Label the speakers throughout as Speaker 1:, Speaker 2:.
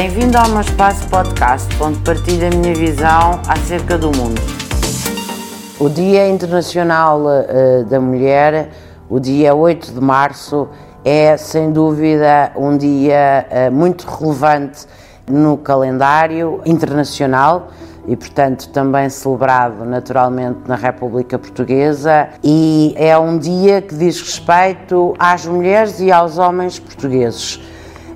Speaker 1: Bem-vindo ao meu espaço podcast, onde partilho a minha visão acerca do mundo. O Dia Internacional uh, da Mulher, o dia 8 de março, é sem dúvida um dia uh, muito relevante no calendário internacional e, portanto, também celebrado naturalmente na República Portuguesa. E é um dia que diz respeito às mulheres e aos homens portugueses.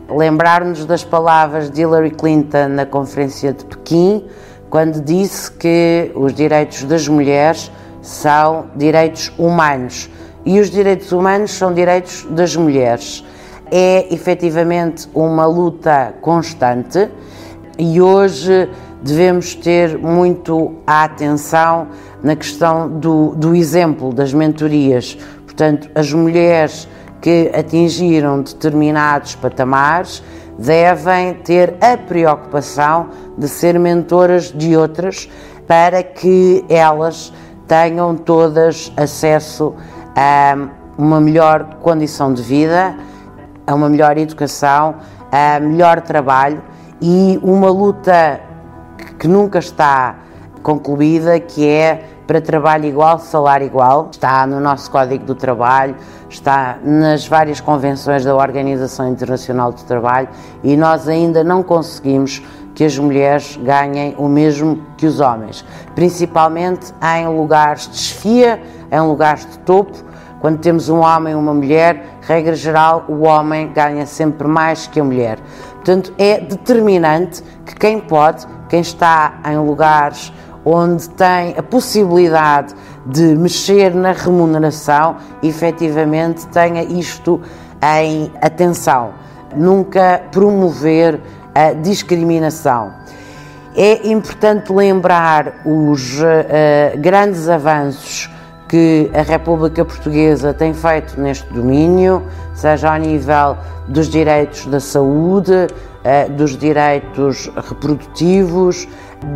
Speaker 1: Lembrar-nos das palavras de Hillary Clinton na Conferência de Pequim, quando disse que os direitos das mulheres são direitos humanos e os direitos humanos são direitos das mulheres. É efetivamente uma luta constante e hoje devemos ter muito a atenção na questão do, do exemplo das mentorias. Portanto, as mulheres que atingiram determinados patamares devem ter a preocupação de ser mentoras de outras para que elas tenham todas acesso a uma melhor condição de vida, a uma melhor educação, a melhor trabalho e uma luta que nunca está concluída, que é para trabalho igual, salário igual. Está no nosso Código do Trabalho, está nas várias convenções da Organização Internacional do Trabalho e nós ainda não conseguimos que as mulheres ganhem o mesmo que os homens, principalmente em lugares de chefia, em lugares de topo. Quando temos um homem e uma mulher, regra geral, o homem ganha sempre mais que a mulher. Portanto, é determinante que quem pode quem está em lugares onde tem a possibilidade de mexer na remuneração, efetivamente tenha isto em atenção. Nunca promover a discriminação. É importante lembrar os uh, grandes avanços que a República Portuguesa tem feito neste domínio, seja ao nível dos direitos da saúde, eh, dos direitos reprodutivos,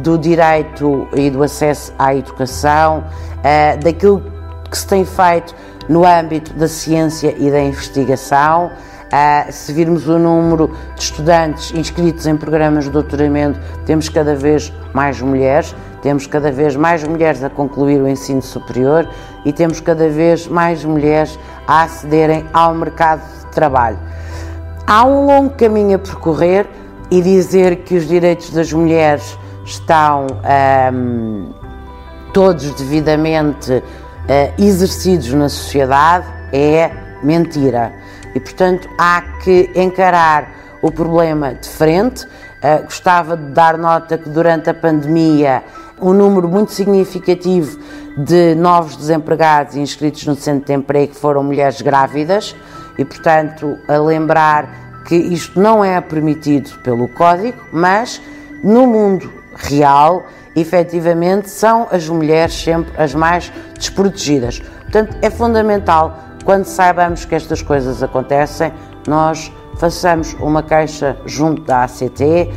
Speaker 1: do direito e do acesso à educação, eh, daquilo que se tem feito no âmbito da ciência e da investigação. Uh, se virmos o número de estudantes inscritos em programas de doutoramento, temos cada vez mais mulheres, temos cada vez mais mulheres a concluir o ensino superior e temos cada vez mais mulheres a acederem ao mercado de trabalho. Há um longo caminho a percorrer e dizer que os direitos das mulheres estão um, todos devidamente uh, exercidos na sociedade é mentira. E, portanto, há que encarar o problema de frente. Uh, gostava de dar nota que durante a pandemia um número muito significativo de novos desempregados inscritos no centro de emprego foram mulheres grávidas e, portanto, a lembrar que isto não é permitido pelo Código, mas no mundo real, efetivamente, são as mulheres sempre as mais desprotegidas. Portanto, é fundamental, quando saibamos que estas coisas acontecem, nós façamos uma queixa junto da ACT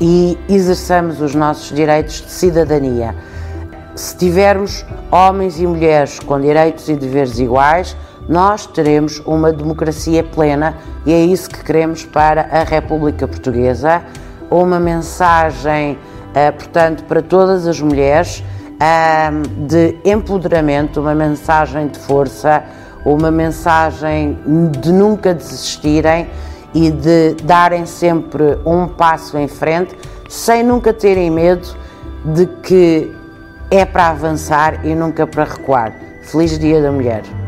Speaker 1: e exerçamos os nossos direitos de cidadania. Se tivermos homens e mulheres com direitos e deveres iguais, nós teremos uma democracia plena e é isso que queremos para a República Portuguesa. Uma mensagem, eh, portanto, para todas as mulheres de empoderamento, uma mensagem de força, uma mensagem de nunca desistirem e de darem sempre um passo em frente, sem nunca terem medo de que é para avançar e nunca para recuar. Feliz Dia da Mulher!